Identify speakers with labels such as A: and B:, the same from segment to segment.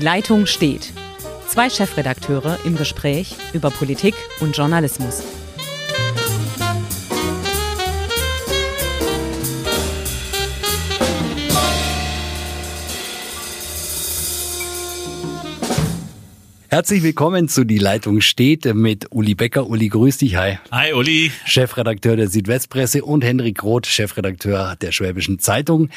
A: Die Leitung steht. Zwei Chefredakteure im Gespräch über Politik und Journalismus.
B: Herzlich willkommen zu Die Leitung steht mit Uli Becker. Uli, grüß dich. Hi.
C: Hi, Uli.
B: Chefredakteur der Südwestpresse und Henrik Roth, Chefredakteur der Schwäbischen Zeitung.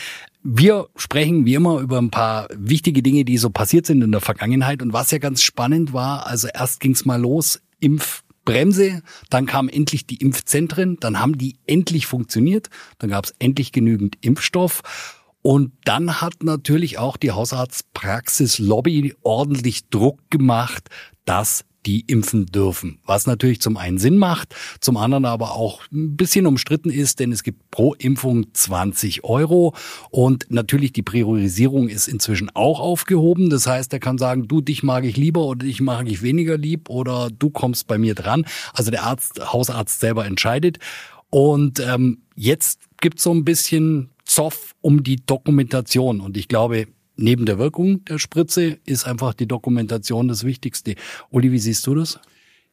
B: Wir sprechen wie immer über ein paar wichtige Dinge, die so passiert sind in der Vergangenheit. Und was ja ganz spannend war, also erst ging's mal los, Impfbremse, dann kamen endlich die Impfzentren, dann haben die endlich funktioniert, dann gab's endlich genügend Impfstoff. Und dann hat natürlich auch die Hausarztpraxis-Lobby ordentlich Druck gemacht, dass die impfen dürfen. Was natürlich zum einen Sinn macht, zum anderen aber auch ein bisschen umstritten ist, denn es gibt pro Impfung 20 Euro und natürlich die Priorisierung ist inzwischen auch aufgehoben. Das heißt, er kann sagen, du, dich mag ich lieber oder dich mag ich weniger lieb oder du kommst bei mir dran. Also der Arzt, Hausarzt selber entscheidet. Und ähm, jetzt gibt so ein bisschen Zoff um die Dokumentation. Und ich glaube, neben der Wirkung der Spritze ist einfach die Dokumentation das Wichtigste. Uli, wie siehst du das?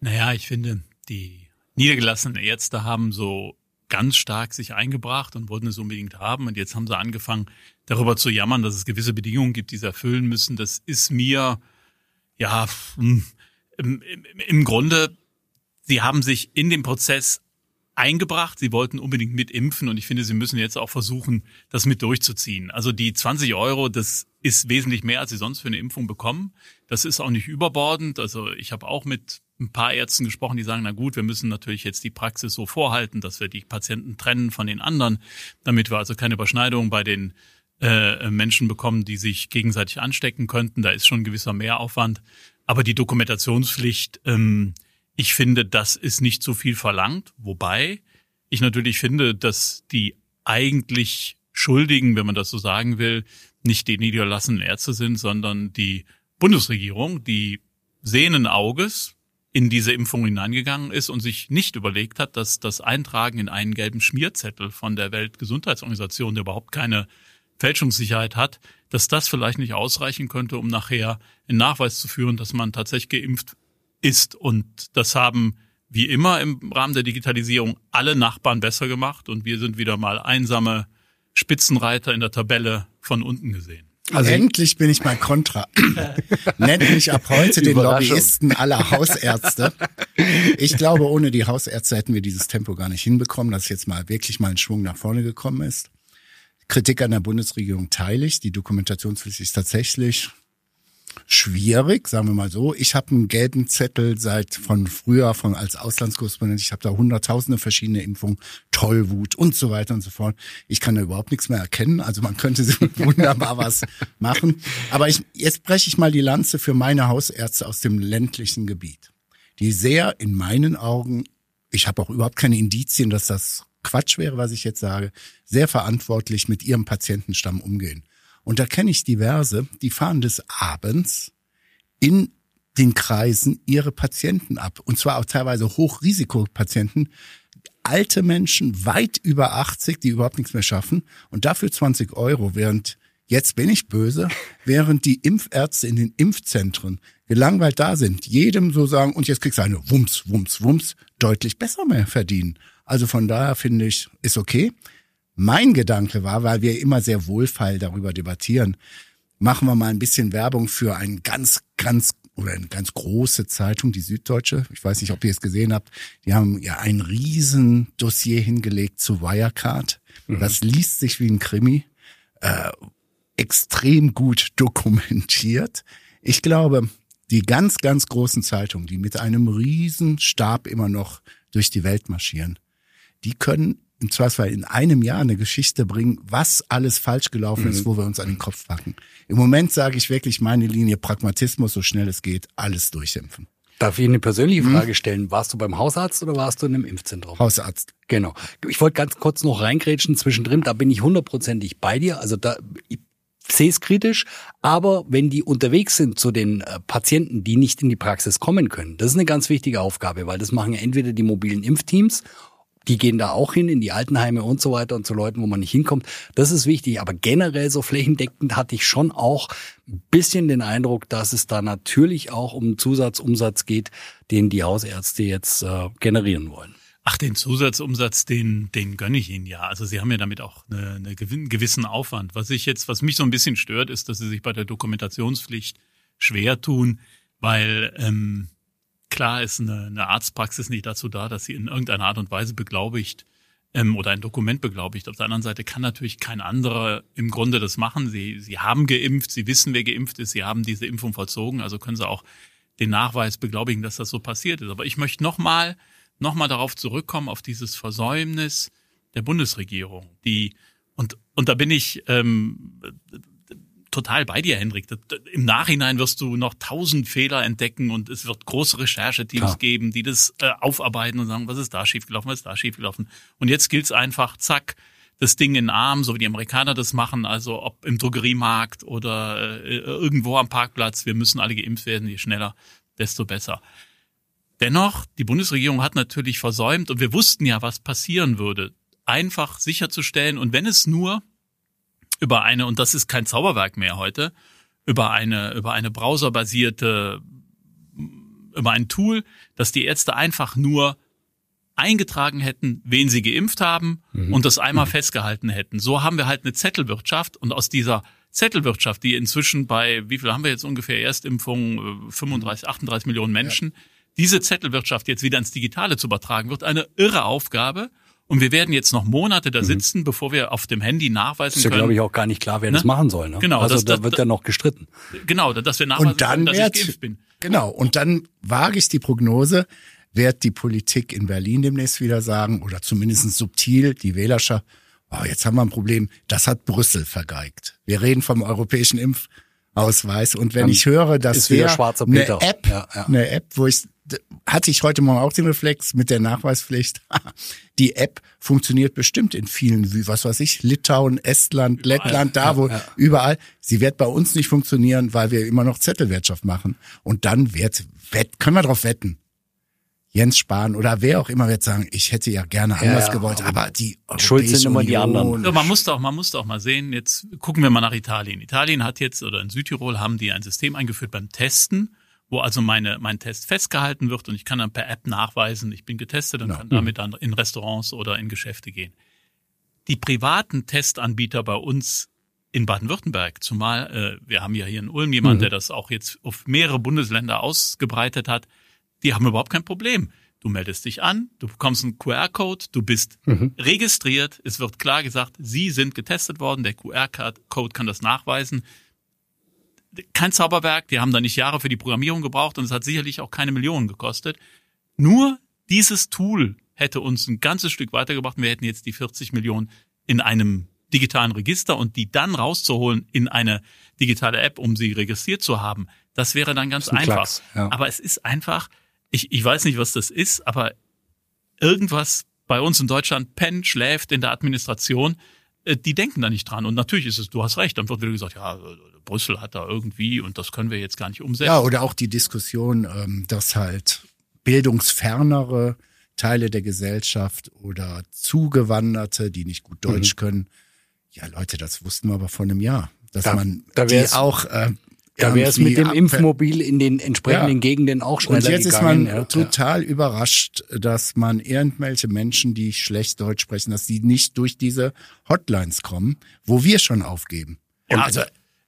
C: Naja, ich finde, die niedergelassenen Ärzte haben so ganz stark sich eingebracht und wollten es unbedingt haben. Und jetzt haben sie angefangen, darüber zu jammern, dass es gewisse Bedingungen gibt, die sie erfüllen müssen. Das ist mir, ja, hm, im, im, im Grunde, sie haben sich in dem Prozess eingebracht. Sie wollten unbedingt mitimpfen und ich finde, sie müssen jetzt auch versuchen, das mit durchzuziehen. Also die 20 Euro, das ist wesentlich mehr, als sie sonst für eine Impfung bekommen. Das ist auch nicht überbordend. Also ich habe auch mit ein paar Ärzten gesprochen, die sagen, na gut, wir müssen natürlich jetzt die Praxis so vorhalten, dass wir die Patienten trennen von den anderen, damit wir also keine Überschneidung bei den äh, Menschen bekommen, die sich gegenseitig anstecken könnten. Da ist schon ein gewisser Mehraufwand. Aber die Dokumentationspflicht, ähm, ich finde, das ist nicht so viel verlangt, wobei ich natürlich finde, dass die eigentlich Schuldigen, wenn man das so sagen will, nicht die niedergelassenen Ärzte sind, sondern die Bundesregierung, die sehenden Auges in diese Impfung hineingegangen ist und sich nicht überlegt hat, dass das Eintragen in einen gelben Schmierzettel von der Weltgesundheitsorganisation, der überhaupt keine Fälschungssicherheit hat, dass das vielleicht nicht ausreichen könnte, um nachher in Nachweis zu führen, dass man tatsächlich geimpft ist. Und das haben wie immer im Rahmen der Digitalisierung alle Nachbarn besser gemacht und wir sind wieder mal einsame Spitzenreiter in der Tabelle von unten gesehen.
D: Also Endlich bin ich mal Kontra. Nennt mich ab heute den Lobbyisten aller Hausärzte. Ich glaube, ohne die Hausärzte hätten wir dieses Tempo gar nicht hinbekommen, dass jetzt mal wirklich mal ein Schwung nach vorne gekommen ist. Kritik an der Bundesregierung teile ich. Die Dokumentationspflicht ist tatsächlich schwierig, sagen wir mal so. Ich habe einen gelben Zettel seit von früher, von als Auslandskorrespondent. Ich habe da hunderttausende verschiedene Impfungen, Tollwut und so weiter und so fort. Ich kann da überhaupt nichts mehr erkennen. Also man könnte wunderbar was machen. Aber ich, jetzt breche ich mal die Lanze für meine Hausärzte aus dem ländlichen Gebiet, die sehr in meinen Augen, ich habe auch überhaupt keine Indizien, dass das Quatsch wäre, was ich jetzt sage, sehr verantwortlich mit ihrem Patientenstamm umgehen. Und da kenne ich diverse, die fahren des Abends in den Kreisen ihre Patienten ab. Und zwar auch teilweise Hochrisikopatienten, alte Menschen weit über 80, die überhaupt nichts mehr schaffen. Und dafür 20 Euro, während, jetzt bin ich böse, während die Impfärzte in den Impfzentren gelangweilt da sind, jedem so sagen, und jetzt kriegst du eine Wumms, Wumms, Wumms, deutlich besser mehr verdienen. Also von daher finde ich, ist okay. Mein Gedanke war, weil wir immer sehr wohlfeil darüber debattieren, machen wir mal ein bisschen Werbung für ein ganz, ganz oder eine ganz große Zeitung, die Süddeutsche. Ich weiß nicht, ob ihr es gesehen habt. Die haben ja ein riesen Dossier hingelegt zu Wirecard. Mhm. Das liest sich wie ein Krimi. Äh, extrem gut dokumentiert. Ich glaube, die ganz, ganz großen Zeitungen, die mit einem riesen Stab immer noch durch die Welt marschieren, die können im Zweifelsfall in einem Jahr eine Geschichte bringen, was alles falsch gelaufen mhm. ist, wo wir uns an den Kopf packen. Im Moment sage ich wirklich meine Linie Pragmatismus, so schnell es geht, alles durchimpfen.
B: Darf ich eine persönliche mhm. Frage stellen? Warst du beim Hausarzt oder warst du in einem Impfzentrum?
D: Hausarzt.
B: Genau. Ich wollte ganz kurz noch reingrätschen zwischendrin, da bin ich hundertprozentig bei dir. Also da, ich sehe es kritisch, aber wenn die unterwegs sind zu den äh, Patienten, die nicht in die Praxis kommen können, das ist eine ganz wichtige Aufgabe, weil das machen entweder die mobilen Impfteams die gehen da auch hin in die Altenheime und so weiter und zu Leuten, wo man nicht hinkommt. Das ist wichtig. Aber generell so flächendeckend hatte ich schon auch ein bisschen den Eindruck, dass es da natürlich auch um Zusatzumsatz geht, den die Hausärzte jetzt äh, generieren wollen.
C: Ach, den Zusatzumsatz, den, den gönne ich Ihnen ja. Also Sie haben ja damit auch eine, eine gewissen Aufwand. Was ich jetzt, was mich so ein bisschen stört, ist, dass Sie sich bei der Dokumentationspflicht schwer tun, weil ähm, klar ist eine, eine Arztpraxis nicht dazu da, dass sie in irgendeiner Art und Weise beglaubigt ähm, oder ein Dokument beglaubigt. Auf der anderen Seite kann natürlich kein anderer im Grunde das machen. Sie, sie haben geimpft, sie wissen, wer geimpft ist, sie haben diese Impfung vollzogen, also können sie auch den Nachweis beglaubigen, dass das so passiert ist. Aber ich möchte nochmal noch mal darauf zurückkommen, auf dieses Versäumnis der Bundesregierung, die und und da bin ich ähm, total bei dir, Hendrik. Im Nachhinein wirst du noch tausend Fehler entdecken und es wird große Rechercheteams Klar. geben, die das äh, aufarbeiten und sagen, was ist da schiefgelaufen, was ist da schiefgelaufen. Und jetzt gilt's einfach, zack, das Ding in den Arm, so wie die Amerikaner das machen, also ob im Drogeriemarkt oder äh, irgendwo am Parkplatz, wir müssen alle geimpft werden, je schneller, desto besser. Dennoch, die Bundesregierung hat natürlich versäumt und wir wussten ja, was passieren würde, einfach sicherzustellen und wenn es nur über eine, und das ist kein Zauberwerk mehr heute, über eine, über eine browserbasierte, über ein Tool, dass die Ärzte einfach nur eingetragen hätten, wen sie geimpft haben mhm. und das einmal mhm. festgehalten hätten. So haben wir halt eine Zettelwirtschaft und aus dieser Zettelwirtschaft, die inzwischen bei, wie viel haben wir jetzt ungefähr Erstimpfungen, 35, 38 Millionen Menschen, ja. diese Zettelwirtschaft jetzt wieder ins Digitale zu übertragen, wird eine irre Aufgabe. Und wir werden jetzt noch Monate da mhm. sitzen, mhm. bevor wir auf dem Handy nachweisen ist ja,
B: glaube ich, auch gar nicht klar, wer ne? das machen soll. Ne?
C: Genau.
B: Also das, da wird ja noch gestritten.
C: Genau, dass wir nachweisen
D: und dann können, dass wird, ich geimpft bin. Genau. Und dann wage ich die Prognose, wird die Politik in Berlin demnächst wieder sagen, oder zumindest subtil, die Wählerschaft, oh, jetzt haben wir ein Problem, das hat Brüssel vergeigt. Wir reden vom europäischen Impfausweis. Und wenn dann ich höre, dass wir eine App, ja, ja. eine App, wo ich hatte ich heute Morgen auch den Reflex mit der Nachweispflicht. Die App funktioniert bestimmt in vielen, wie was weiß ich, Litauen, Estland, überall. Lettland, da wo ja. überall. Sie wird bei uns nicht funktionieren, weil wir immer noch Zettelwirtschaft machen. Und dann wird, wett, können wir drauf wetten. Jens Spahn oder wer auch immer wird sagen, ich hätte ja gerne anders ja, gewollt, aber die
B: Schuld sind immer die anderen.
C: So, man muss doch, man muss doch mal sehen. Jetzt gucken wir mal nach Italien. Italien hat jetzt oder in Südtirol haben die ein System eingeführt beim Testen wo also meine, mein Test festgehalten wird und ich kann dann per App nachweisen, ich bin getestet und ja. kann damit dann in Restaurants oder in Geschäfte gehen. Die privaten Testanbieter bei uns in Baden-Württemberg, zumal äh, wir haben ja hier in Ulm jemand, mhm. der das auch jetzt auf mehrere Bundesländer ausgebreitet hat, die haben überhaupt kein Problem. Du meldest dich an, du bekommst einen QR-Code, du bist mhm. registriert, es wird klar gesagt, Sie sind getestet worden, der QR-Code kann das nachweisen kein Zauberwerk, die haben da nicht Jahre für die Programmierung gebraucht und es hat sicherlich auch keine Millionen gekostet. Nur dieses Tool hätte uns ein ganzes Stück weitergebracht und wir hätten jetzt die 40 Millionen in einem digitalen Register und die dann rauszuholen in eine digitale App, um sie registriert zu haben, das wäre dann ganz ein einfach. Klacks, ja. Aber es ist einfach, ich, ich weiß nicht, was das ist, aber irgendwas bei uns in Deutschland pennt, schläft in der Administration, die denken da nicht dran. Und natürlich ist es, du hast recht, dann wird wieder gesagt, ja, Brüssel hat da irgendwie und das können wir jetzt gar nicht umsetzen.
D: Ja, oder auch die Diskussion, ähm, dass halt bildungsfernere Teile der Gesellschaft oder Zugewanderte, die nicht gut Deutsch mhm. können, ja Leute, das wussten wir aber vor einem Jahr, dass da, man da die auch äh,
B: da wäre es mit dem Impfmobil in den entsprechenden ja. Gegenden auch schneller
D: Und jetzt
B: gegangen.
D: ist man ja. total überrascht, dass man irgendwelche Menschen, die schlecht Deutsch sprechen, dass die nicht durch diese Hotlines kommen, wo wir schon aufgeben.
C: Ja, also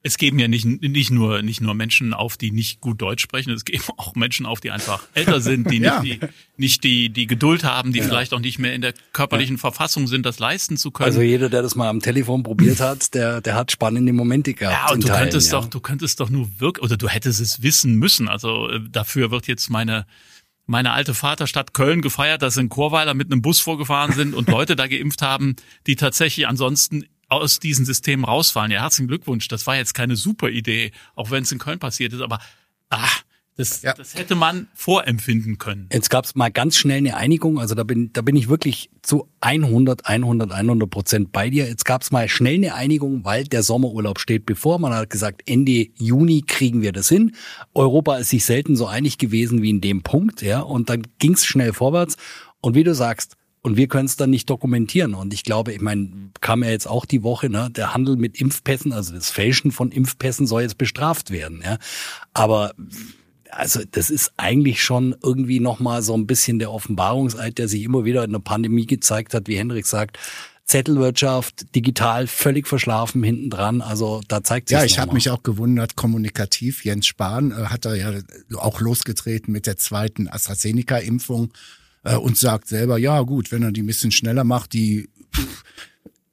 C: es geben ja nicht, nicht nur, nicht nur Menschen auf, die nicht gut Deutsch sprechen, es geben auch Menschen auf, die einfach älter sind, die ja. nicht, die, nicht die, die Geduld haben, die ja. vielleicht auch nicht mehr in der körperlichen ja. Verfassung sind, das leisten zu können.
B: Also jeder, der das mal am Telefon probiert hat, der, der hat spannende Momente gehabt.
C: Ja, und du Teilen, könntest doch, du könntest doch nur wirklich, oder du hättest es wissen müssen. Also äh, dafür wird jetzt meine, meine alte Vaterstadt Köln gefeiert, dass in Chorweiler mit einem Bus vorgefahren sind und Leute da geimpft haben, die tatsächlich ansonsten aus diesen Systemen rausfallen. Ja, herzlichen Glückwunsch. Das war jetzt keine super Idee, auch wenn es in Köln passiert ist, aber ah, das, ja. das hätte man vorempfinden können.
B: Jetzt gab es mal ganz schnell eine Einigung. Also da bin, da bin ich wirklich zu 100, 100, 100 Prozent bei dir. Jetzt gab es mal schnell eine Einigung, weil der Sommerurlaub steht bevor. Man hat gesagt, Ende Juni kriegen wir das hin. Europa ist sich selten so einig gewesen wie in dem Punkt. ja. Und dann ging es schnell vorwärts. Und wie du sagst, und wir können es dann nicht dokumentieren. Und ich glaube, ich meine, kam ja jetzt auch die Woche, ne, der Handel mit Impfpässen, also das Fälschen von Impfpässen soll jetzt bestraft werden. Ja. Aber also das ist eigentlich schon irgendwie nochmal so ein bisschen der Offenbarungseid, der sich immer wieder in der Pandemie gezeigt hat, wie Henrik sagt. Zettelwirtschaft, digital völlig verschlafen hinten dran. Also da zeigt sich
D: Ja, ich habe mich auch gewundert, kommunikativ. Jens Spahn äh, hat da ja auch losgetreten mit der zweiten AstraZeneca-Impfung äh, und sagt selber, ja gut, wenn er die ein bisschen schneller macht, die pff,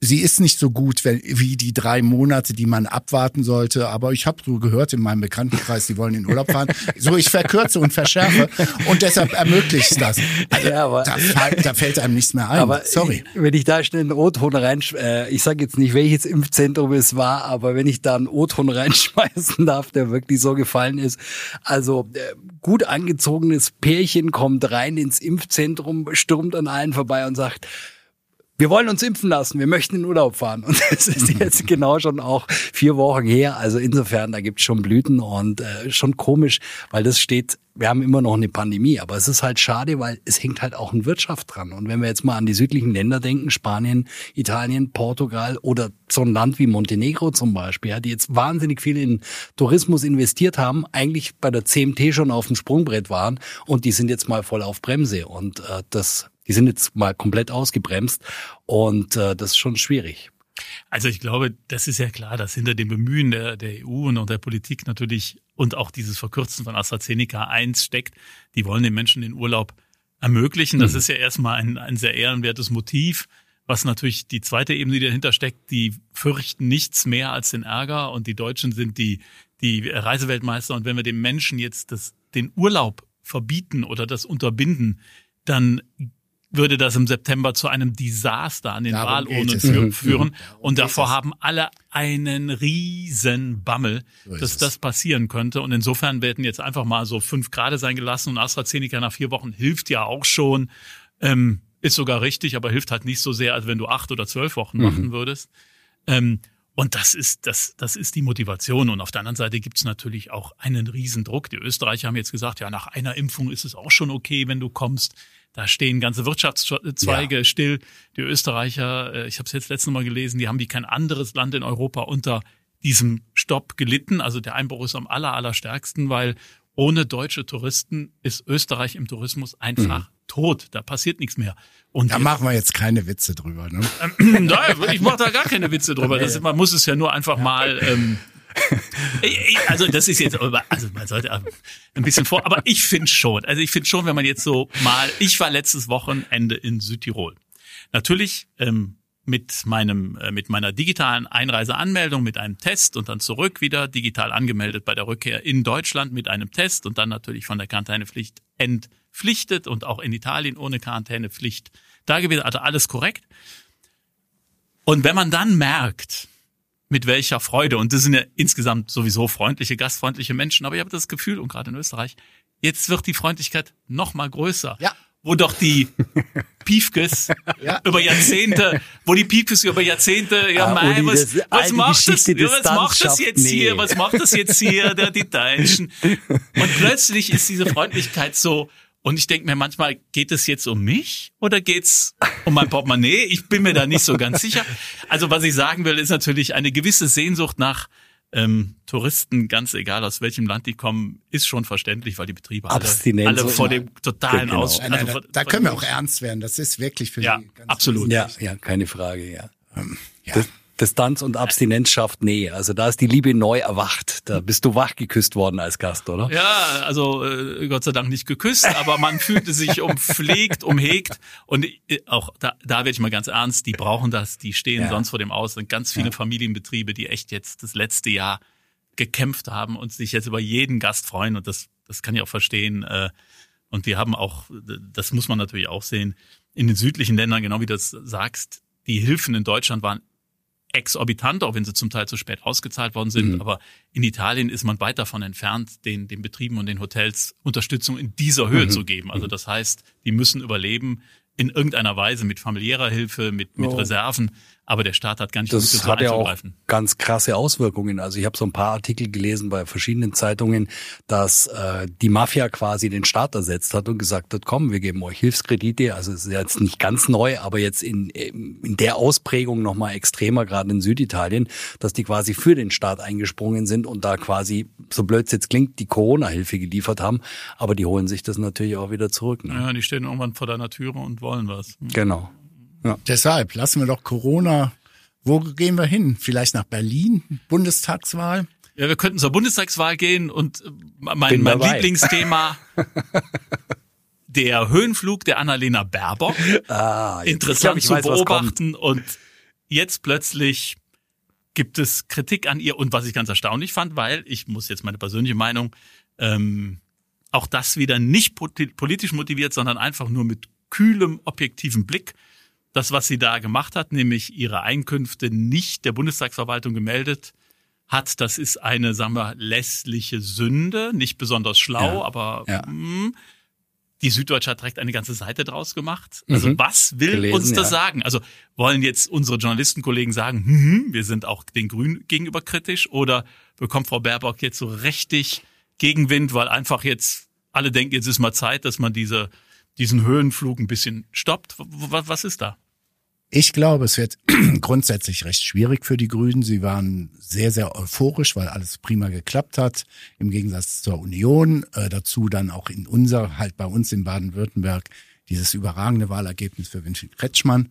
D: sie ist nicht so gut wie die drei Monate, die man abwarten sollte. Aber ich habe so gehört in meinem Bekanntenkreis, die wollen in Urlaub fahren. So, ich verkürze und verschärfe und deshalb ermöglicht das. Also, ja, aber, da, da, fällt einem nichts mehr ein. Aber Sorry.
B: Wenn ich da schnell einen O-Ton rein, äh, ich sage jetzt nicht, welches Impfzentrum es war, aber wenn ich da einen O-Ton reinschmeißen darf, der wirklich so gefallen ist. Also äh, gut angezogenes Pärchen kommt rein ins Impfzentrum, stürmt an allen vorbei und sagt, wir wollen uns impfen lassen, wir möchten in Urlaub fahren. Und das ist jetzt genau schon auch vier Wochen her. Also insofern, da gibt's schon Blüten und äh, schon komisch, weil das steht, wir haben immer noch eine Pandemie, aber es ist halt schade, weil es hängt halt auch in Wirtschaft dran. Und wenn wir jetzt mal an die südlichen Länder denken, Spanien, Italien, Portugal oder so ein Land wie Montenegro zum Beispiel, ja, die jetzt wahnsinnig viel in Tourismus investiert haben, eigentlich bei der CMT schon auf dem Sprungbrett waren und die sind jetzt mal voll auf Bremse. Und äh, das die sind jetzt mal komplett ausgebremst und äh, das ist schon schwierig.
C: Also ich glaube, das ist ja klar, dass hinter dem Bemühen der, der EU und der Politik natürlich und auch dieses Verkürzen von AstraZeneca eins steckt. Die wollen den Menschen den Urlaub ermöglichen. Das mhm. ist ja erstmal ein, ein sehr ehrenwertes Motiv. Was natürlich die zweite Ebene, die dahinter steckt, die fürchten nichts mehr als den Ärger und die Deutschen sind die, die Reiseweltmeister. Und wenn wir dem Menschen jetzt das, den Urlaub verbieten oder das unterbinden, dann würde das im September zu einem Desaster an den Darum Wahlurnen für, mhm. führen. Und davor haben alle einen riesen Bammel, so dass das passieren könnte. Und insofern werden jetzt einfach mal so fünf Grade sein gelassen und AstraZeneca nach vier Wochen hilft ja auch schon. Ähm, ist sogar richtig, aber hilft halt nicht so sehr, als wenn du acht oder zwölf Wochen mhm. machen würdest. Ähm, und das ist, das, das ist die Motivation. Und auf der anderen Seite gibt's natürlich auch einen riesen Druck. Die Österreicher haben jetzt gesagt, ja, nach einer Impfung ist es auch schon okay, wenn du kommst. Da stehen ganze Wirtschaftszweige ja. still. Die Österreicher, äh, ich habe es jetzt letztes Mal gelesen, die haben wie kein anderes Land in Europa unter diesem Stopp gelitten. Also der Einbruch ist am aller, allerstärksten, weil ohne deutsche Touristen ist Österreich im Tourismus einfach mhm. tot. Da passiert nichts mehr.
D: Und da machen wir jetzt keine Witze drüber. Ne?
C: Ähm, ich mache da gar keine Witze drüber. Das, man muss es ja nur einfach mal ähm, also das ist jetzt, also man sollte ein bisschen vor, aber ich finde schon, also ich finde schon, wenn man jetzt so mal, ich war letztes Wochenende in Südtirol. Natürlich ähm, mit meinem, äh, mit meiner digitalen Einreiseanmeldung, mit einem Test und dann zurück wieder digital angemeldet bei der Rückkehr in Deutschland mit einem Test und dann natürlich von der Quarantänepflicht entpflichtet und auch in Italien ohne Quarantänepflicht da gewesen, also alles korrekt. Und wenn man dann merkt, mit welcher Freude. Und das sind ja insgesamt sowieso freundliche, gastfreundliche Menschen. Aber ich habe das Gefühl, und gerade in Österreich, jetzt wird die Freundlichkeit noch mal größer. Ja. Wo doch die Piefkes ja. über Jahrzehnte, wo die Piefkes über Jahrzehnte, ja, ah, mein, was, was macht das, was macht das jetzt nee. hier, was macht das jetzt hier, der, die Deutschen? Und plötzlich ist diese Freundlichkeit so, und ich denke mir manchmal, geht es jetzt um mich oder geht's um mein Portemonnaie? Ich bin mir da nicht so ganz sicher. Also was ich sagen will, ist natürlich eine gewisse Sehnsucht nach ähm, Touristen, ganz egal aus welchem Land die kommen, ist schon verständlich, weil die Betriebe alle, alle vor dem totalen genau. Aus.
D: Also nein, nein, da, da können wir auch ernst werden. Das ist wirklich für
C: ja,
D: die
C: ganz absolut.
B: Ja, ja, keine Frage, ja. Ähm, ja. Das, Distanz und Abstinenz schafft Nähe. Also da ist die Liebe neu erwacht. Da bist du wach geküsst worden als Gast, oder?
C: Ja, also äh, Gott sei Dank nicht geküsst, aber man fühlte sich umpflegt, umhegt. Und äh, auch da, da werde ich mal ganz ernst, die brauchen das, die stehen ja. sonst vor dem Aus. sind ganz viele ja. Familienbetriebe, die echt jetzt das letzte Jahr gekämpft haben und sich jetzt über jeden Gast freuen. Und das, das kann ich auch verstehen. Äh, und wir haben auch, das muss man natürlich auch sehen, in den südlichen Ländern, genau wie du das sagst, die Hilfen in Deutschland waren exorbitant, auch wenn sie zum Teil zu spät ausgezahlt worden sind. Mhm. Aber in Italien ist man weit davon entfernt, den, den Betrieben und den Hotels Unterstützung in dieser Höhe mhm. zu geben. Also mhm. das heißt, die müssen überleben in irgendeiner Weise mit familiärer Hilfe, mit, mit oh. Reserven. Aber der Staat hat gar nicht
B: das hat ja auch ganz krasse Auswirkungen. Also ich habe so ein paar Artikel gelesen bei verschiedenen Zeitungen, dass äh, die Mafia quasi den Staat ersetzt hat und gesagt hat, komm, wir geben euch Hilfskredite. Also es ist jetzt nicht ganz neu, aber jetzt in, in der Ausprägung nochmal extremer, gerade in Süditalien, dass die quasi für den Staat eingesprungen sind und da quasi, so blöd es jetzt klingt, die Corona-Hilfe geliefert haben. Aber die holen sich das natürlich auch wieder zurück. Ne?
C: Ja, die stehen irgendwann vor deiner Türe und wollen was.
B: Genau.
D: Ja. Deshalb lassen wir doch Corona. Wo gehen wir hin? Vielleicht nach Berlin? Bundestagswahl?
C: Ja, wir könnten zur Bundestagswahl gehen und äh, mein, mein Lieblingsthema, der Höhenflug der Annalena Baerbock. Ah, Interessant ich glaub, ich zu weiß, beobachten und jetzt plötzlich gibt es Kritik an ihr und was ich ganz erstaunlich fand, weil ich muss jetzt meine persönliche Meinung, ähm, auch das wieder nicht politisch motiviert, sondern einfach nur mit kühlem, objektivem Blick das, was sie da gemacht hat, nämlich ihre Einkünfte nicht der Bundestagsverwaltung gemeldet hat, das ist eine, sagen wir, lässliche Sünde, nicht besonders schlau, ja, aber ja. Mh, hm, die Süddeutsche hat direkt eine ganze Seite draus gemacht. Also mhm. was will Gelesen, uns das ja. sagen? Also wollen jetzt unsere Journalistenkollegen sagen, hm, wir sind auch den Grünen gegenüber kritisch oder bekommt Frau Baerbock jetzt so richtig Gegenwind, weil einfach jetzt alle denken, jetzt ist mal Zeit, dass man diese diesen Höhenflug ein bisschen stoppt? Was ist da?
D: Ich glaube, es wird grundsätzlich recht schwierig für die Grünen. Sie waren sehr, sehr euphorisch, weil alles prima geklappt hat, im Gegensatz zur Union. Äh, dazu dann auch in unser, halt bei uns in Baden-Württemberg, dieses überragende Wahlergebnis für Winfried Kretschmann.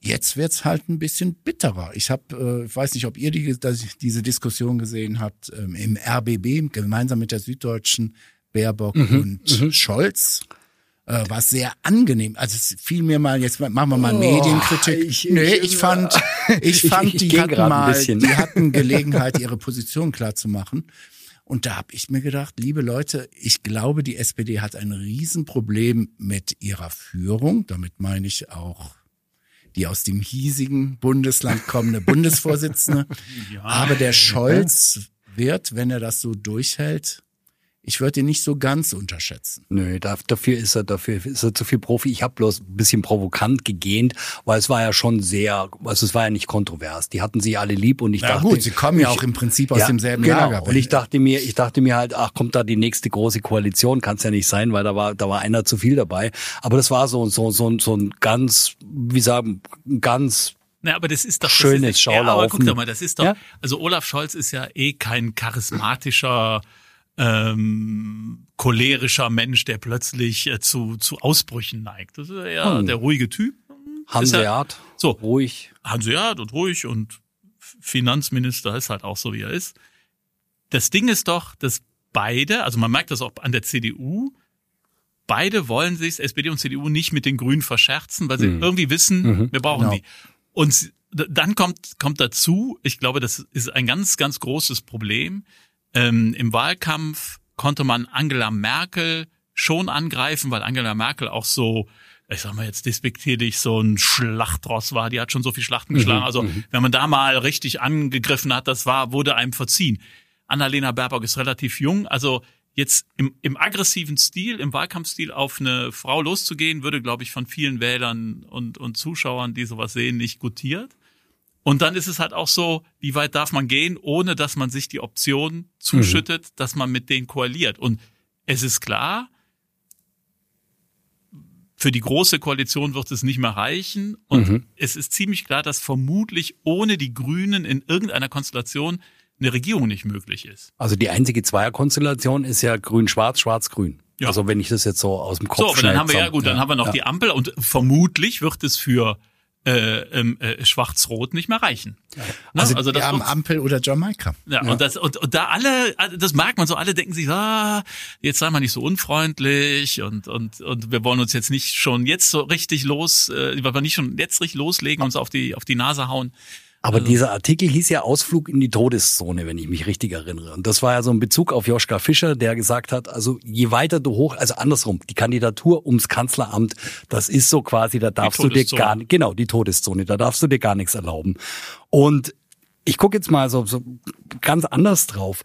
D: Jetzt wird's halt ein bisschen bitterer. Ich habe, äh, weiß nicht, ob ihr die, diese Diskussion gesehen habt, ähm, im RBB gemeinsam mit der Süddeutschen Baerbock mhm, und mhm. Scholz äh, war sehr angenehm. Also es fiel mir mal, jetzt machen wir mal oh, Medienkritik. Ich, ich, nee, ich fand, ich fand, ich, die hatten mal, die hatten Gelegenheit, ihre Position klar zu machen. Und da habe ich mir gedacht, liebe Leute, ich glaube, die SPD hat ein Riesenproblem mit ihrer Führung. Damit meine ich auch die aus dem hiesigen Bundesland kommende Bundesvorsitzende. Ja. Aber der Scholz wird, wenn er das so durchhält, ich würde ihn nicht so ganz unterschätzen.
B: Nö, dafür ist er, dafür ist er zu viel Profi. Ich habe bloß ein bisschen provokant gegähnt, weil es war ja schon sehr, also es war ja nicht kontrovers. Die hatten sich alle lieb und ich ja, dachte. gut,
D: sie kommen ja auch im Prinzip aus ja, demselben genau. Lager.
B: Und ich dachte mir, ich dachte mir halt, ach, kommt da die nächste große Koalition? Kann es ja nicht sein, weil da war, da war einer zu viel dabei. Aber das war so, so, so, so ein ganz, wie sagen, ganz
C: na, aber das ist doch
B: schönes
C: das ist,
B: Schaulaufen. Ja, aber guck
C: doch mal, das ist doch, ja? also Olaf Scholz ist ja eh kein charismatischer ähm, cholerischer Mensch, der plötzlich äh, zu, zu Ausbrüchen neigt. Das ist ja hm. der ruhige Typ.
B: Hanseat, ja,
C: so ruhig. Hanseat und ruhig und Finanzminister ist halt auch so, wie er ist. Das Ding ist doch, dass beide, also man merkt das auch an der CDU, beide wollen sich, SPD und CDU, nicht mit den Grünen verscherzen, weil sie mhm. irgendwie wissen, mhm. wir brauchen genau. die. Und dann kommt, kommt dazu, ich glaube, das ist ein ganz, ganz großes Problem, ähm, Im Wahlkampf konnte man Angela Merkel schon angreifen, weil Angela Merkel auch so, ich sag mal jetzt despektierlich, so ein Schlachtross war. Die hat schon so viel Schlachten geschlagen. Mhm, also mhm. wenn man da mal richtig angegriffen hat, das war, wurde einem verziehen. Annalena Baerbock ist relativ jung, also jetzt im, im aggressiven Stil, im Wahlkampfstil auf eine Frau loszugehen, würde, glaube ich, von vielen Wählern und, und Zuschauern, die sowas sehen, nicht gutiert. Und dann ist es halt auch so, wie weit darf man gehen, ohne dass man sich die Option zuschüttet, mhm. dass man mit denen koaliert. Und es ist klar, für die große Koalition wird es nicht mehr reichen. Und mhm. es ist ziemlich klar, dass vermutlich ohne die Grünen in irgendeiner Konstellation eine Regierung nicht möglich ist.
B: Also die einzige Zweierkonstellation ist ja grün-schwarz, schwarz-grün. Ja. Also wenn ich das jetzt so aus dem Kopf So,
C: aber dann haben wir ja gut, dann haben wir noch ja. die Ampel und vermutlich wird es für äh, ähm, äh, Schwarz-Rot nicht mehr reichen.
D: Ja. Ne? Also, also das ja, Ampel oder Jamaika.
C: Ja, ja, Und, das, und, und da alle, das merkt man so, alle denken sich, ah, jetzt sei mal nicht so unfreundlich und, und, und wir wollen uns jetzt nicht schon jetzt so richtig los, äh, wir wollen nicht schon jetzt richtig loslegen, uns auf die, auf die Nase hauen.
B: Aber also. dieser Artikel hieß ja Ausflug in die Todeszone, wenn ich mich richtig erinnere. Und das war ja so ein Bezug auf Joschka Fischer, der gesagt hat, also je weiter du hoch, also andersrum, die Kandidatur ums Kanzleramt, das ist so quasi, da darfst du dir gar genau, die Todeszone, da darfst du dir gar nichts erlauben. Und ich gucke jetzt mal so, so ganz anders drauf.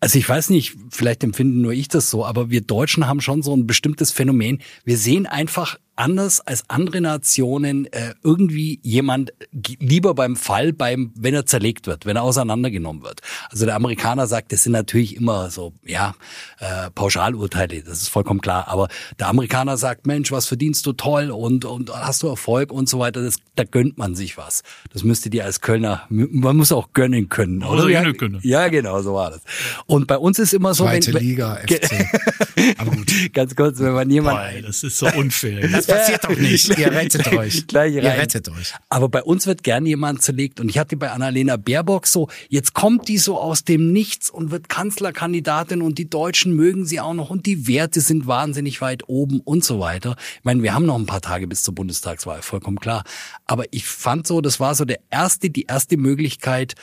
B: Also ich weiß nicht, vielleicht empfinden nur ich das so, aber wir Deutschen haben schon so ein bestimmtes Phänomen. Wir sehen einfach anders als andere Nationen äh, irgendwie jemand lieber beim Fall, beim, wenn er zerlegt wird, wenn er auseinandergenommen wird. Also der Amerikaner sagt, das sind natürlich immer so, ja, äh, Pauschalurteile, das ist vollkommen klar. Aber der Amerikaner sagt, Mensch, was verdienst du toll und, und hast du Erfolg und so weiter, das, da gönnt man sich was. Das müsste dir als Kölner, man muss auch gönnen können.
C: Oder? Ja, können.
B: ja, genau, so war das. Und bei uns ist immer so,
D: Zweite wenn, Liga, FC.
B: Aber gut. Ganz kurz, wenn man jemand.
C: Boah, das ist so unfair.
D: Das passiert doch nicht. Ihr rettet euch.
B: Gleich
D: Ihr
B: rein.
D: rettet euch.
B: Aber bei uns wird gern jemand zerlegt. Und ich hatte bei Annalena Baerbock so, jetzt kommt die so aus dem Nichts und wird Kanzlerkandidatin und die Deutschen mögen sie auch noch und die Werte sind wahnsinnig weit oben und so weiter. Ich meine, wir haben noch ein paar Tage bis zur Bundestagswahl, vollkommen klar. Aber ich fand so, das war so der erste, die erste Möglichkeit,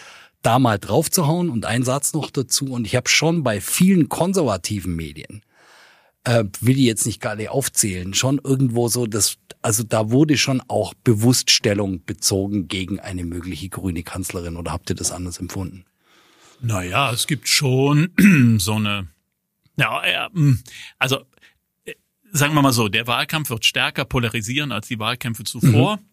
B: da mal draufzuhauen und ein Satz noch dazu. Und ich habe schon bei vielen konservativen Medien äh, will die jetzt nicht gerade aufzählen, schon irgendwo so, dass, also da wurde schon auch bewusst Stellung bezogen gegen eine mögliche grüne Kanzlerin oder habt ihr das anders empfunden?
C: Naja, es gibt schon so eine, ja, hm, also äh, sagen wir mal so, der Wahlkampf wird stärker polarisieren als die Wahlkämpfe zuvor. Mhm.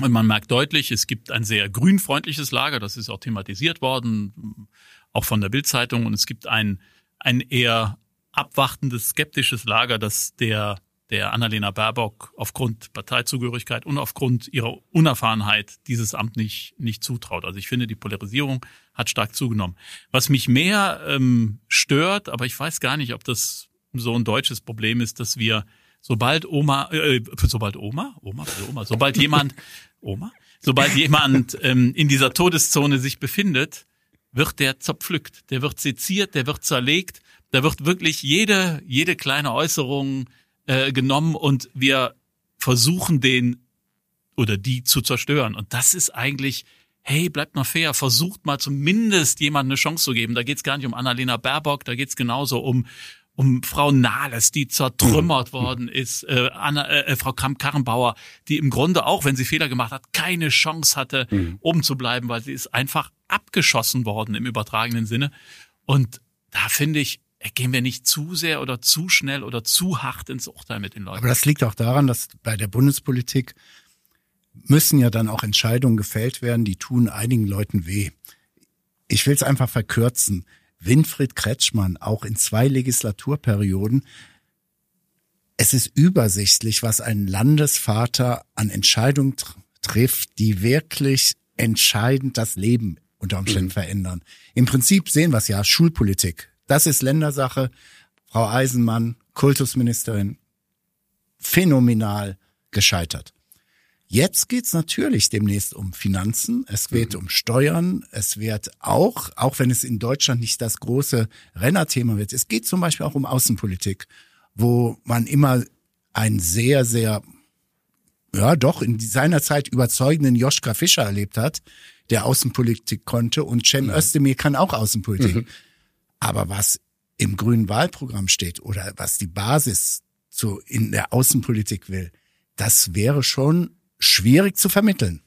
C: Und man merkt deutlich, es gibt ein sehr grünfreundliches Lager, das ist auch thematisiert worden, auch von der Bildzeitung. Und es gibt ein, ein eher abwartendes, skeptisches Lager, das der, der Annalena Baerbock aufgrund Parteizugehörigkeit und aufgrund ihrer Unerfahrenheit dieses Amt nicht, nicht zutraut. Also ich finde, die Polarisierung hat stark zugenommen. Was mich mehr ähm, stört, aber ich weiß gar nicht, ob das so ein deutsches Problem ist, dass wir sobald Oma, äh, sobald Oma, Oma, Oma, sobald jemand, Oma, sobald jemand ähm, in dieser Todeszone sich befindet, wird der zerpflückt, der wird seziert, der wird zerlegt da wird wirklich jede, jede kleine Äußerung äh, genommen und wir versuchen den oder die zu zerstören. Und das ist eigentlich, hey, bleibt mal fair, versucht mal zumindest jemandem eine Chance zu geben. Da geht's gar nicht um Annalena Baerbock, da geht's genauso um um Frau Nahles, die zertrümmert worden ist, äh, Anna, äh, Frau Kramp-Karrenbauer, die im Grunde auch, wenn sie Fehler gemacht hat, keine Chance hatte, mhm. oben zu bleiben, weil sie ist einfach abgeschossen worden im übertragenen Sinne. Und da finde ich, gehen wir nicht zu sehr oder zu schnell oder zu hart ins Urteil mit den Leuten.
D: Aber das liegt auch daran, dass bei der Bundespolitik müssen ja dann auch Entscheidungen gefällt werden, die tun einigen Leuten weh. Ich will es einfach verkürzen. Winfried Kretschmann, auch in zwei Legislaturperioden, es ist übersichtlich, was ein Landesvater an Entscheidungen trifft, die wirklich entscheidend das Leben unter Umständen mhm. verändern. Im Prinzip sehen wir es ja, Schulpolitik. Das ist Ländersache. Frau Eisenmann, Kultusministerin, phänomenal gescheitert. Jetzt geht's natürlich demnächst um Finanzen, es geht mhm. um Steuern, es wird auch, auch wenn es in Deutschland nicht das große Rennerthema wird, es geht zum Beispiel auch um Außenpolitik, wo man immer einen sehr, sehr, ja doch, in seiner Zeit überzeugenden Joschka Fischer erlebt hat, der Außenpolitik konnte und Cem ja. Özdemir kann auch Außenpolitik. Mhm. Aber was im grünen Wahlprogramm steht oder was die Basis zu, in der Außenpolitik will, das wäre schon schwierig zu vermitteln.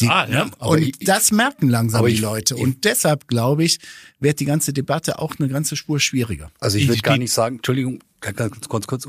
D: Die, ah, ja. Und ich, das merken langsam die Leute. Und deshalb, glaube ich, wird die ganze Debatte auch eine ganze Spur schwieriger.
B: Also ich würde gar nicht sagen, Entschuldigung, ganz kurz, kurz,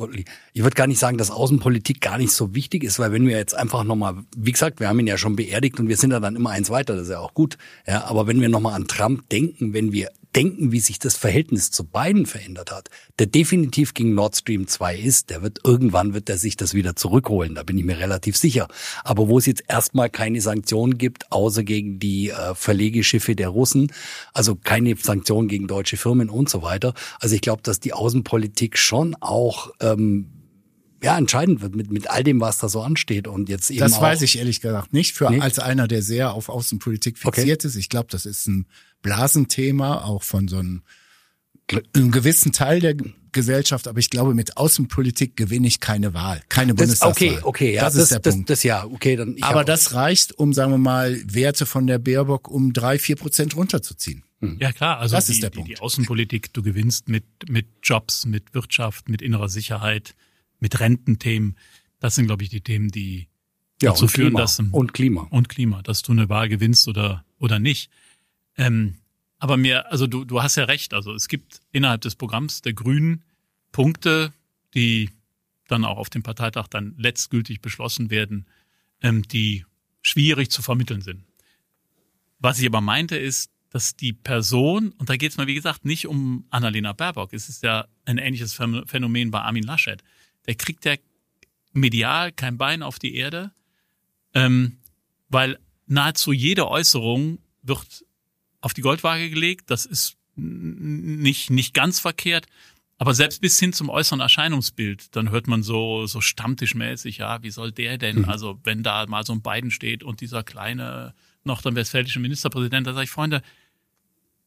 B: ich würde gar nicht sagen, dass Außenpolitik gar nicht so wichtig ist, weil wenn wir jetzt einfach nochmal, wie gesagt, wir haben ihn ja schon beerdigt und wir sind ja dann immer eins weiter, das ist ja auch gut. Ja, aber wenn wir nochmal an Trump denken, wenn wir denken, wie sich das Verhältnis zu beiden verändert hat, der definitiv gegen Nord Stream 2 ist, der wird irgendwann wird er sich das wieder zurückholen, da bin ich mir relativ sicher. Aber wo es jetzt erstmal keine Sanktionen gibt, außer gegen die äh, Verlegeschiffe der Russen, also keine Sanktionen gegen deutsche Firmen und so weiter. Also ich glaube, dass die Außenpolitik schon auch ähm, ja, entscheidend wird mit, mit all dem, was da so ansteht und jetzt eben
D: Das weiß ich ehrlich gesagt nicht. Für nee? als einer, der sehr auf Außenpolitik fixiert okay. ist. Ich glaube, das ist ein Blasenthema, auch von so einem, einem gewissen Teil der Gesellschaft, aber ich glaube, mit Außenpolitik gewinne ich keine Wahl, keine das, Bundestagswahl.
B: Okay, okay, ja, das, das ist der das, Punkt. Das, ja, okay, dann.
D: aber das reicht, um, sagen wir mal, Werte von der Baerbock um drei, vier Prozent runterzuziehen.
C: Hm. Ja klar, also das die, ist der Punkt. Die, die Außenpolitik, du gewinnst mit mit Jobs, mit Wirtschaft, mit innerer Sicherheit, mit Rententhemen. Das sind, glaube ich, die Themen, die ja, dazu führen,
B: Klima.
C: dass
B: und Klima
C: und Klima, dass du eine Wahl gewinnst oder oder nicht. Ähm, aber mir, also du, du hast ja recht. Also es gibt innerhalb des Programms der Grünen Punkte, die dann auch auf dem Parteitag dann letztgültig beschlossen werden, ähm, die schwierig zu vermitteln sind. Was ich aber meinte ist, dass die Person, und da geht es mal wie gesagt nicht um Annalena Baerbock, es ist ja ein ähnliches Phänomen bei Armin Laschet, der kriegt ja medial kein Bein auf die Erde, ähm, weil nahezu jede Äußerung wird auf die Goldwaage gelegt. Das ist nicht, nicht ganz verkehrt. Aber selbst bis hin zum äußeren Erscheinungsbild, dann hört man so, so stammtischmäßig, ja, wie soll der denn, mhm. also wenn da mal so ein Biden steht und dieser kleine nordrhein-westfälische Ministerpräsident, da sage ich, Freunde,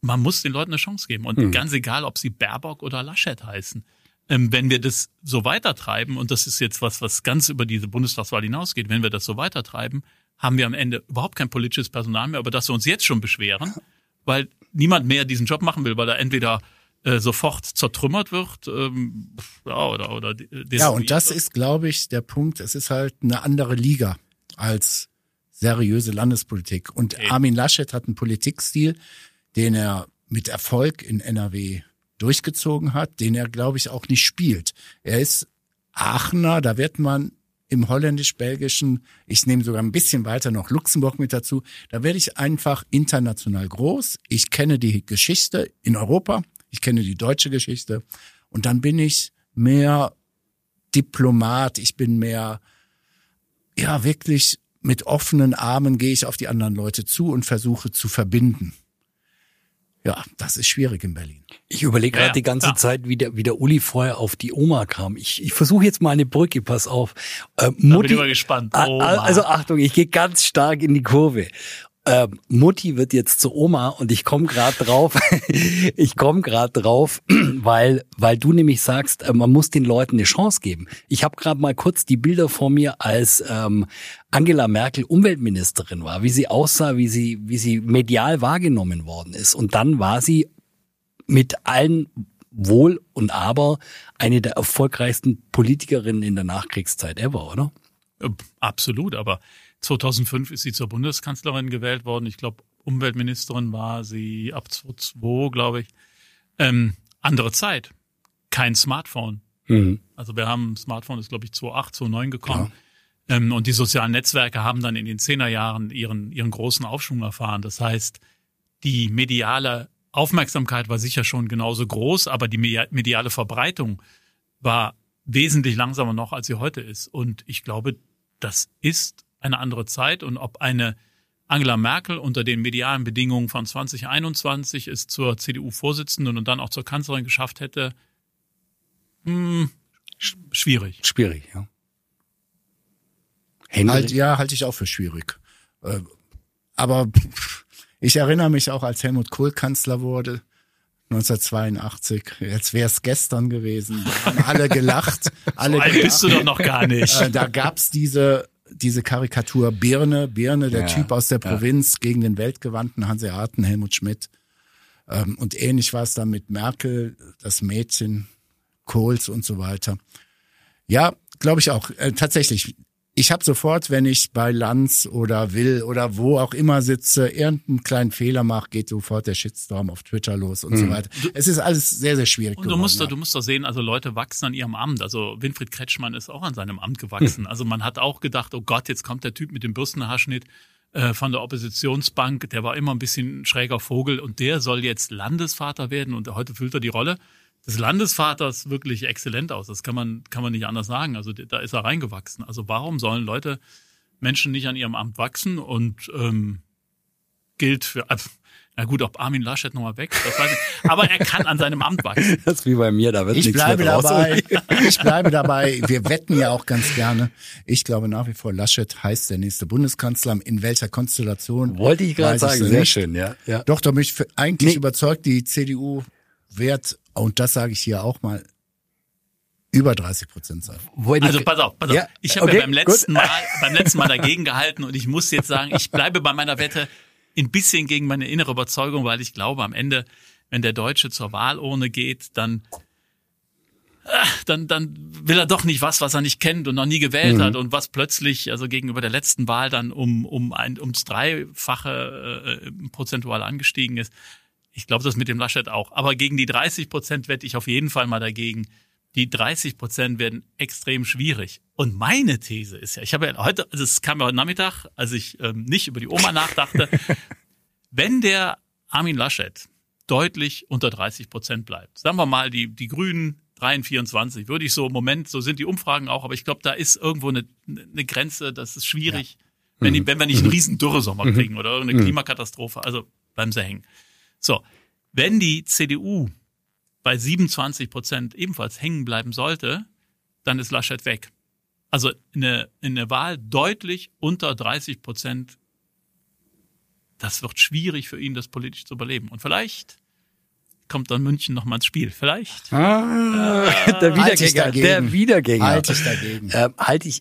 C: man muss den Leuten eine Chance geben. Und mhm. ganz egal, ob sie Baerbock oder Laschet heißen. Ähm, wenn wir das so weitertreiben, und das ist jetzt was, was ganz über diese Bundestagswahl hinausgeht, wenn wir das so weitertreiben, haben wir am Ende überhaupt kein politisches Personal mehr, über das wir uns jetzt schon beschweren, weil niemand mehr diesen Job machen will, weil er entweder äh, sofort zertrümmert wird ähm, ja, oder oder
D: ja und das ist glaube ich der Punkt. Es ist halt eine andere Liga als seriöse Landespolitik. Und okay. Armin Laschet hat einen Politikstil den er mit Erfolg in NRW durchgezogen hat den er glaube ich auch nicht spielt er ist Aachener da wird man im holländisch-belgischen, ich nehme sogar ein bisschen weiter noch Luxemburg mit dazu, da werde ich einfach international groß. Ich kenne die Geschichte in Europa, ich kenne die deutsche Geschichte und dann bin ich mehr Diplomat, ich bin mehr, ja, wirklich mit offenen Armen gehe ich auf die anderen Leute zu und versuche zu verbinden. Ja, das ist schwierig in Berlin.
B: Ich überlege gerade ja, die ganze ja. Zeit, wie der, wie der Uli vorher auf die Oma kam. Ich, ich versuche jetzt mal eine Brücke, pass auf.
C: Äh, Mutti, da bin ich mal gespannt.
B: Oma. Also Achtung, ich gehe ganz stark in die Kurve äh, Mutti wird jetzt zur Oma und ich komme gerade drauf, ich komme gerade drauf, weil weil du nämlich sagst, äh, man muss den Leuten eine Chance geben. Ich habe gerade mal kurz die Bilder vor mir, als ähm, Angela Merkel Umweltministerin war, wie sie aussah, wie sie wie sie medial wahrgenommen worden ist und dann war sie mit allen Wohl und Aber eine der erfolgreichsten Politikerinnen in der Nachkriegszeit ever, oder?
C: Äh, absolut, aber 2005 ist sie zur Bundeskanzlerin gewählt worden. Ich glaube, Umweltministerin war sie ab 2002, glaube ich. Ähm, andere Zeit. Kein Smartphone. Mhm. Also wir haben, Smartphone ist, glaube ich, 2008, 2009 gekommen. Ja. Ähm, und die sozialen Netzwerke haben dann in den Zehnerjahren ihren, ihren großen Aufschwung erfahren. Das heißt, die mediale Aufmerksamkeit war sicher schon genauso groß, aber die mediale Verbreitung war wesentlich langsamer noch, als sie heute ist. Und ich glaube, das ist eine andere Zeit und ob eine Angela Merkel unter den medialen Bedingungen von 2021 es zur CDU-Vorsitzenden und dann auch zur Kanzlerin geschafft hätte, hm, schwierig.
B: Schwierig, ja.
D: Halt, ja, halte ich auch für schwierig. Äh, aber ich erinnere mich auch, als Helmut Kohl Kanzler wurde, 1982, jetzt wäre es gestern gewesen, da haben alle gelacht. alle
C: so alt gelacht. bist du doch noch gar nicht.
D: Äh, da gab's diese diese Karikatur Birne, Birne, der ja, Typ aus der Provinz ja. gegen den weltgewandten Hanseaten Helmut Schmidt. Ähm, und ähnlich war es dann mit Merkel, das Mädchen, Kohls und so weiter. Ja, glaube ich auch. Äh, tatsächlich, ich habe sofort, wenn ich bei Lanz oder Will oder wo auch immer sitze, irgendeinen kleinen Fehler mache, geht sofort der Shitstorm auf Twitter los und mhm. so weiter. Es ist alles sehr, sehr schwierig.
C: Und du geworden, musst, ja. du musst doch sehen, also Leute wachsen an ihrem Amt. Also Winfried Kretschmann ist auch an seinem Amt gewachsen. Mhm. Also man hat auch gedacht, oh Gott, jetzt kommt der Typ mit dem Bürstenhaarschnitt äh, von der Oppositionsbank, der war immer ein bisschen schräger Vogel und der soll jetzt Landesvater werden und heute füllt er die Rolle des Landesvaters wirklich exzellent aus. Das kann man, kann man nicht anders sagen. Also da ist er reingewachsen. Also warum sollen Leute, Menschen nicht an ihrem Amt wachsen und ähm, gilt für, na gut, ob Armin Laschet nochmal weg, das weiß ich. Aber er kann an seinem Amt wachsen.
B: Das ist wie bei mir, da wird
D: ich
B: nichts
D: bleibe mehr dabei. Ich bleibe dabei. Wir wetten ja auch ganz gerne. Ich glaube nach wie vor, Laschet heißt der nächste Bundeskanzler. In welcher Konstellation?
B: Wollte ich gerade sagen. Sehr nicht. schön, ja. ja.
D: Doch, da bin ich eigentlich nee. überzeugt, die CDU wird und das sage ich hier auch mal, über 30 Prozent sein.
C: Also pass auf, pass auf. Ja, ich habe okay, ja beim letzten gut. Mal, beim letzten Mal dagegen gehalten und ich muss jetzt sagen, ich bleibe bei meiner Wette ein bisschen gegen meine innere Überzeugung, weil ich glaube, am Ende, wenn der Deutsche zur Wahlurne geht, dann ah, dann, dann will er doch nicht was, was er nicht kennt und noch nie gewählt mhm. hat und was plötzlich, also gegenüber der letzten Wahl dann um, um ein, ums Dreifache äh, prozentual angestiegen ist. Ich glaube das mit dem Laschet auch. Aber gegen die 30 Prozent wette ich auf jeden Fall mal dagegen, die 30 Prozent werden extrem schwierig. Und meine These ist ja, ich habe ja heute, also es kam ja heute Nachmittag, als ich ähm, nicht über die Oma nachdachte, wenn der Armin Laschet deutlich unter 30 Prozent bleibt, sagen wir mal, die, die Grünen 23, würde ich so im Moment, so sind die Umfragen auch, aber ich glaube, da ist irgendwo eine, eine Grenze, das ist schwierig, ja. wenn, die, wenn wir nicht einen riesen Dürresommer mhm. kriegen oder irgendeine mhm. Klimakatastrophe, also bleiben sie hängen. So, wenn die CDU bei 27 Prozent ebenfalls hängen bleiben sollte, dann ist Laschet weg. Also eine, eine Wahl deutlich unter 30 Prozent, das wird schwierig für ihn, das politisch zu überleben. Und vielleicht kommt dann München noch mal ins Spiel. Vielleicht.
B: Ah, äh, der Wiedergänger. Der Wiedergänger.
D: Halte ich dagegen.
B: Äh, halte ich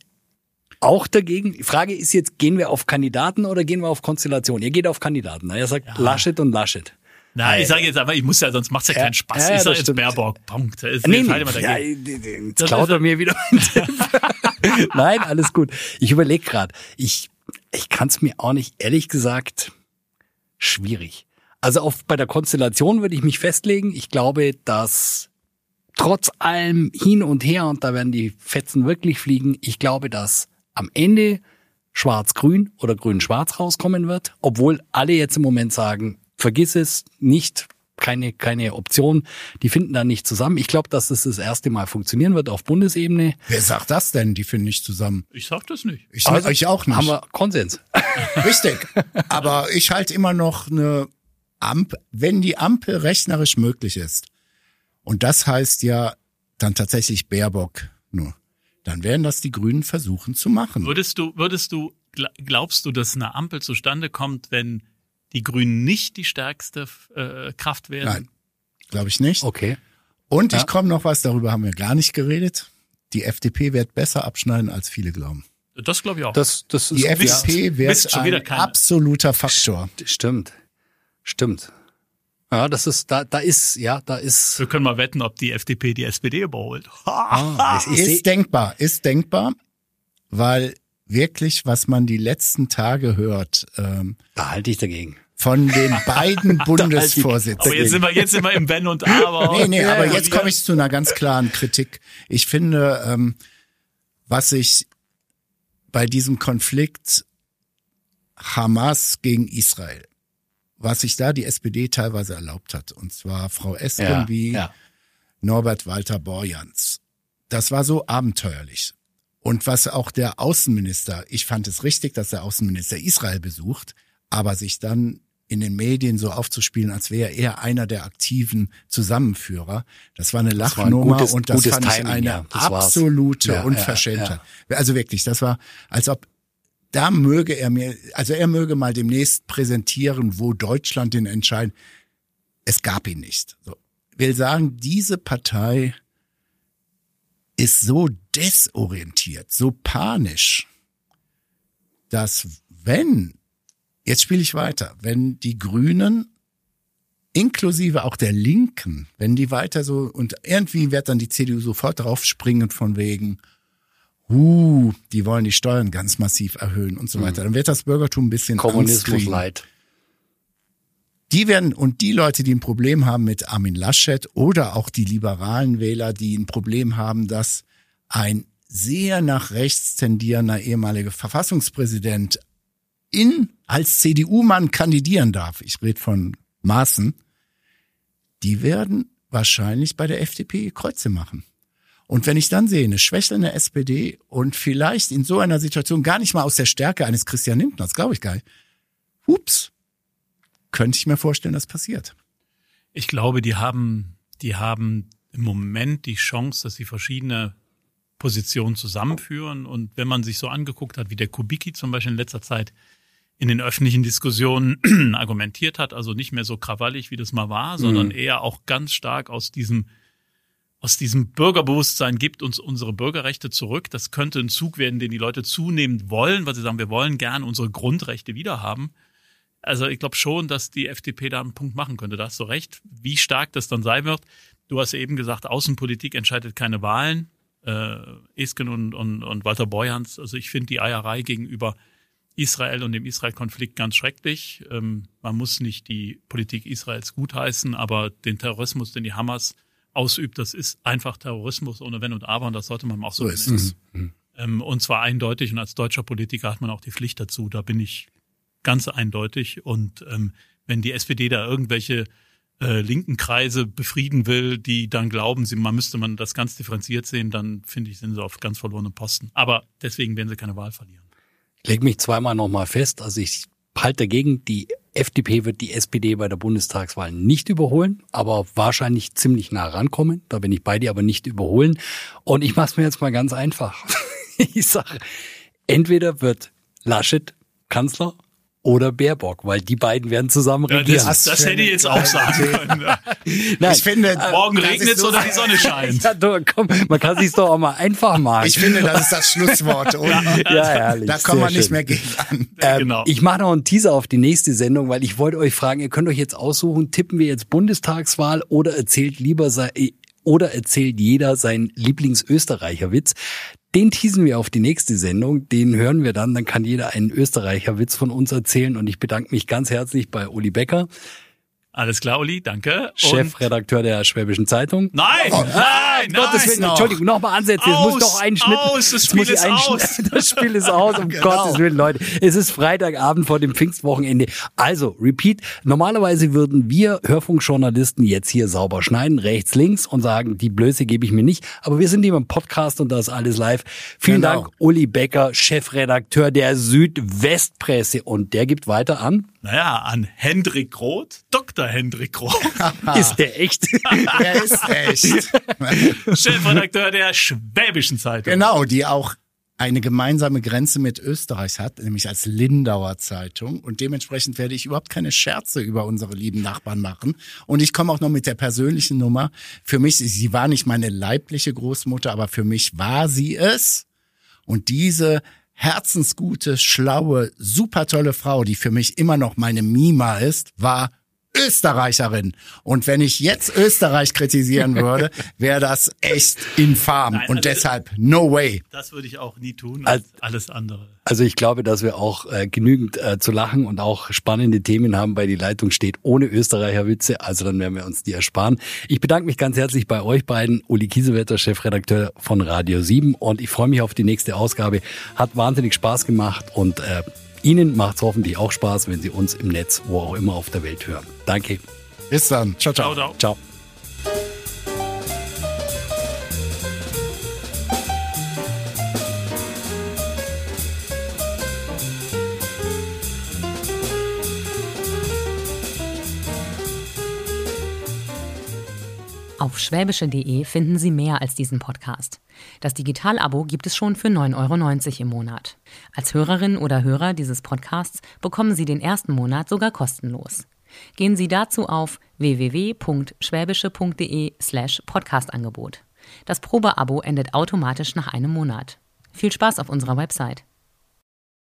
B: auch dagegen. Die Frage ist jetzt, gehen wir auf Kandidaten oder gehen wir auf Konstellation? Ihr geht auf Kandidaten. Er sagt ja. Laschet und Laschet.
C: Na, ich sage jetzt aber, ich muss ja, sonst macht's ja, keinen Spaß. Ich sage
B: jetzt
C: Baerbock, Punkt.
B: Das nee, nee, ja, jetzt klaut er mir wieder. Nein, alles gut. Ich überlege gerade. Ich, ich kann es mir auch nicht, ehrlich gesagt, schwierig. Also auf, bei der Konstellation würde ich mich festlegen. Ich glaube, dass trotz allem hin und her, und da werden die Fetzen wirklich fliegen, ich glaube, dass am Ende schwarz-grün oder grün-schwarz rauskommen wird, obwohl alle jetzt im Moment sagen, vergiss es, nicht, keine, keine Option. Die finden da nicht zusammen. Ich glaube, dass es das, das erste Mal funktionieren wird auf Bundesebene.
D: Wer sagt das denn? Die finden nicht zusammen.
C: Ich sag das nicht.
D: Ich, also, ich auch nicht.
B: Haben wir Konsens.
D: Richtig. Aber ich halte immer noch eine Ampel, wenn die Ampel rechnerisch möglich ist. Und das heißt ja dann tatsächlich Baerbock nur. Dann werden das die Grünen versuchen zu machen.
C: Würdest du, würdest du, glaubst du, dass eine Ampel zustande kommt, wenn die Grünen nicht die stärkste äh, Kraft werden?
D: Nein, glaube ich nicht.
B: Okay.
D: Und ja. ich komme noch was, darüber haben wir gar nicht geredet. Die FDP wird besser abschneiden, als viele glauben.
C: Das glaube ich auch.
B: Das, das
D: ist die FDP ja. wird ein absoluter Faktor.
B: Stimmt. Stimmt. Ja, das ist, da, da ist, ja, da ist.
C: Wir können mal wetten, ob die FDP die SPD überholt.
D: ah, ist, ist denkbar, ist denkbar, weil wirklich, was man die letzten Tage hört. Ähm,
B: da halte ich dagegen.
D: Von den beiden Bundesvorsitzenden.
C: Aber jetzt sind wir, jetzt sind wir im Wenn und Aber.
D: Nee, nee, aber jetzt komme ich zu einer ganz klaren Kritik. Ich finde, ähm, was ich bei diesem Konflikt Hamas gegen Israel, was sich da die SPD teilweise erlaubt hat, und zwar Frau Esken ja, wie ja. Norbert Walter Borjans, das war so abenteuerlich. Und was auch der Außenminister, ich fand es richtig, dass der Außenminister Israel besucht, aber sich dann in den Medien so aufzuspielen, als wäre er einer der aktiven Zusammenführer. Das war eine Lachnummer gutes, und das fand Timing, ich eine ja, absolute ja, Unverschämtheit. Ja, also wirklich, das war, als ob da möge er mir, also er möge mal demnächst präsentieren, wo Deutschland den entscheiden. Es gab ihn nicht. So. Will sagen, diese Partei ist so desorientiert, so panisch, dass wenn, jetzt spiele ich weiter, wenn die Grünen inklusive auch der Linken, wenn die weiter so, und irgendwie wird dann die CDU sofort draufspringen von wegen, uh, die wollen die Steuern ganz massiv erhöhen und so weiter, dann wird das Bürgertum ein bisschen
B: Kommunismus leid.
D: Die werden, und die Leute, die ein Problem haben mit Armin Laschet oder auch die liberalen Wähler, die ein Problem haben, dass ein sehr nach rechts tendierender ehemaliger Verfassungspräsident in, als CDU-Mann kandidieren darf, ich rede von Maaßen, die werden wahrscheinlich bei der FDP Kreuze machen. Und wenn ich dann sehe, eine schwächelnde SPD und vielleicht in so einer Situation gar nicht mal aus der Stärke eines Christian Lindners, glaube ich gar nicht, ups, könnte ich mir vorstellen, das passiert.
C: Ich glaube, die haben, die haben im Moment die Chance, dass sie verschiedene Positionen zusammenführen. Und wenn man sich so angeguckt hat, wie der Kubicki zum Beispiel in letzter Zeit in den öffentlichen Diskussionen argumentiert hat, also nicht mehr so krawallig, wie das mal war, sondern mhm. eher auch ganz stark aus diesem aus diesem Bürgerbewusstsein gibt uns unsere Bürgerrechte zurück. Das könnte ein Zug werden, den die Leute zunehmend wollen, weil sie sagen, wir wollen gern unsere Grundrechte wiederhaben. Also ich glaube schon, dass die FDP da einen Punkt machen könnte. Da hast du recht. Wie stark das dann sein wird. Du hast eben gesagt, Außenpolitik entscheidet keine Wahlen. Äh, Esken und, und, und Walter Borjans. Also ich finde die Eierei gegenüber Israel und dem Israel-Konflikt ganz schrecklich. Ähm, man muss nicht die Politik Israels gutheißen, aber den Terrorismus, den die Hamas ausübt, das ist einfach Terrorismus ohne Wenn und Aber und das sollte man auch so,
D: So ist es.
C: Ähm, und zwar eindeutig und als deutscher Politiker hat man auch die Pflicht dazu. Da bin ich ganz eindeutig. Und ähm, wenn die SPD da irgendwelche äh, linken Kreise befrieden will, die dann glauben, sie, man müsste man das ganz differenziert sehen, dann finde ich, sind sie auf ganz verlorenen Posten. Aber deswegen werden sie keine Wahl verlieren.
B: Ich leg mich zweimal nochmal fest, also ich halte dagegen, die FDP wird die SPD bei der Bundestagswahl nicht überholen, aber wahrscheinlich ziemlich nah rankommen. Da bin ich bei dir, aber nicht überholen. Und ich mache es mir jetzt mal ganz einfach. Ich sage, entweder wird Laschet Kanzler oder Baerbock, weil die beiden werden zusammen
C: Ja,
B: regieren.
C: das, das hätte ich jetzt auch sagen können. Ja.
B: Nein,
D: Ich finde,
C: Morgen
D: das
C: regnet es oder die Sonne scheint.
B: ja, du, komm, man kann sich doch auch mal einfach machen.
D: Ich finde, das ist das Schlusswort. Und
B: ja, herrlich.
D: da wir
B: sehr
D: nicht
B: schön.
D: mehr gegen an.
B: Ähm,
C: Genau.
B: Ich mache noch einen Teaser auf die nächste Sendung, weil ich wollte euch fragen, ihr könnt euch jetzt aussuchen, tippen wir jetzt Bundestagswahl oder erzählt lieber sei, oder erzählt jeder seinen Lieblingsösterreicher-Witz. Den teasen wir auf die nächste Sendung, den hören wir dann, dann kann jeder einen Österreicher-Witz von uns erzählen. Und ich bedanke mich ganz herzlich bei Uli Becker,
C: Alles klar, Uli, danke. Und
B: Chefredakteur der Schwäbischen Zeitung.
C: Nein, nein, nein.
B: Gottes Willen,
D: noch.
B: Entschuldigung, nochmal ansetzen. Jetzt muss doch einen Schnitt.
C: aus, das Spiel ist aus.
B: Das Spiel ist aus, um
D: Genau.
B: Gottes Willen, Leute. Es ist Freitagabend vor dem Pfingstwochenende. Also, repeat. Normalerweise würden wir Hörfunkjournalisten jetzt hier sauber schneiden, rechts, links und sagen, die Blöße gebe ich mir nicht. Aber wir sind hier im Podcast und da ist alles live. Vielen
D: Genau.
B: Dank, Uli Becker, Chefredakteur der Südwestpresse. Und der gibt weiter an.
C: Naja, an Hendrik Roth, Dr. Hendrik Roth,
B: Ist der echt?
D: Er ist echt.
C: Chefredakteur der Schwäbischen Zeitung.
D: Genau, die auch eine gemeinsame Grenze mit Österreich hat, nämlich als Lindauer Zeitung. Und dementsprechend werde ich überhaupt keine Scherze über unsere lieben Nachbarn machen. Und ich komme auch noch mit der persönlichen Nummer. Für mich, sie war nicht meine leibliche Großmutter, aber für mich war sie es. Und diese herzensgute, schlaue, super tolle Frau, die für mich immer noch meine Mima ist, war Österreicherin. Und wenn ich jetzt Österreich kritisieren würde, wäre das echt infam.
C: Nein,
D: Und
C: also-
D: deshalb, no way.
C: Das würde ich auch nie tun, Als- alles andere.
B: Also ich glaube, dass wir auch äh, genügend äh, zu lachen und auch spannende Themen haben, weil die Leitung steht ohne Österreicher-Witze. Also dann werden wir uns die ersparen. Ich bedanke mich ganz herzlich bei euch beiden. Uli Kiesewetter, Chefredakteur von Radio 7. Und ich freue mich auf die nächste Ausgabe. Hat wahnsinnig Spaß gemacht und äh, Ihnen macht es hoffentlich auch Spaß, wenn Sie uns im Netz, wo auch immer auf der Welt hören. Danke.
D: Bis dann. Ciao, ciao.
C: Ciao, ciao.
B: Ciao.
A: Auf schwäbische.de finden Sie mehr als diesen Podcast. Das Digital-Abo gibt es schon für 9,90 Euro im Monat. Als Hörerin oder Hörer dieses Podcasts bekommen Sie den ersten Monat sogar kostenlos. Gehen Sie dazu auf www.schwäbische.de slash Podcastangebot. Das Probeabo endet automatisch nach einem Monat. Viel Spaß auf unserer Website.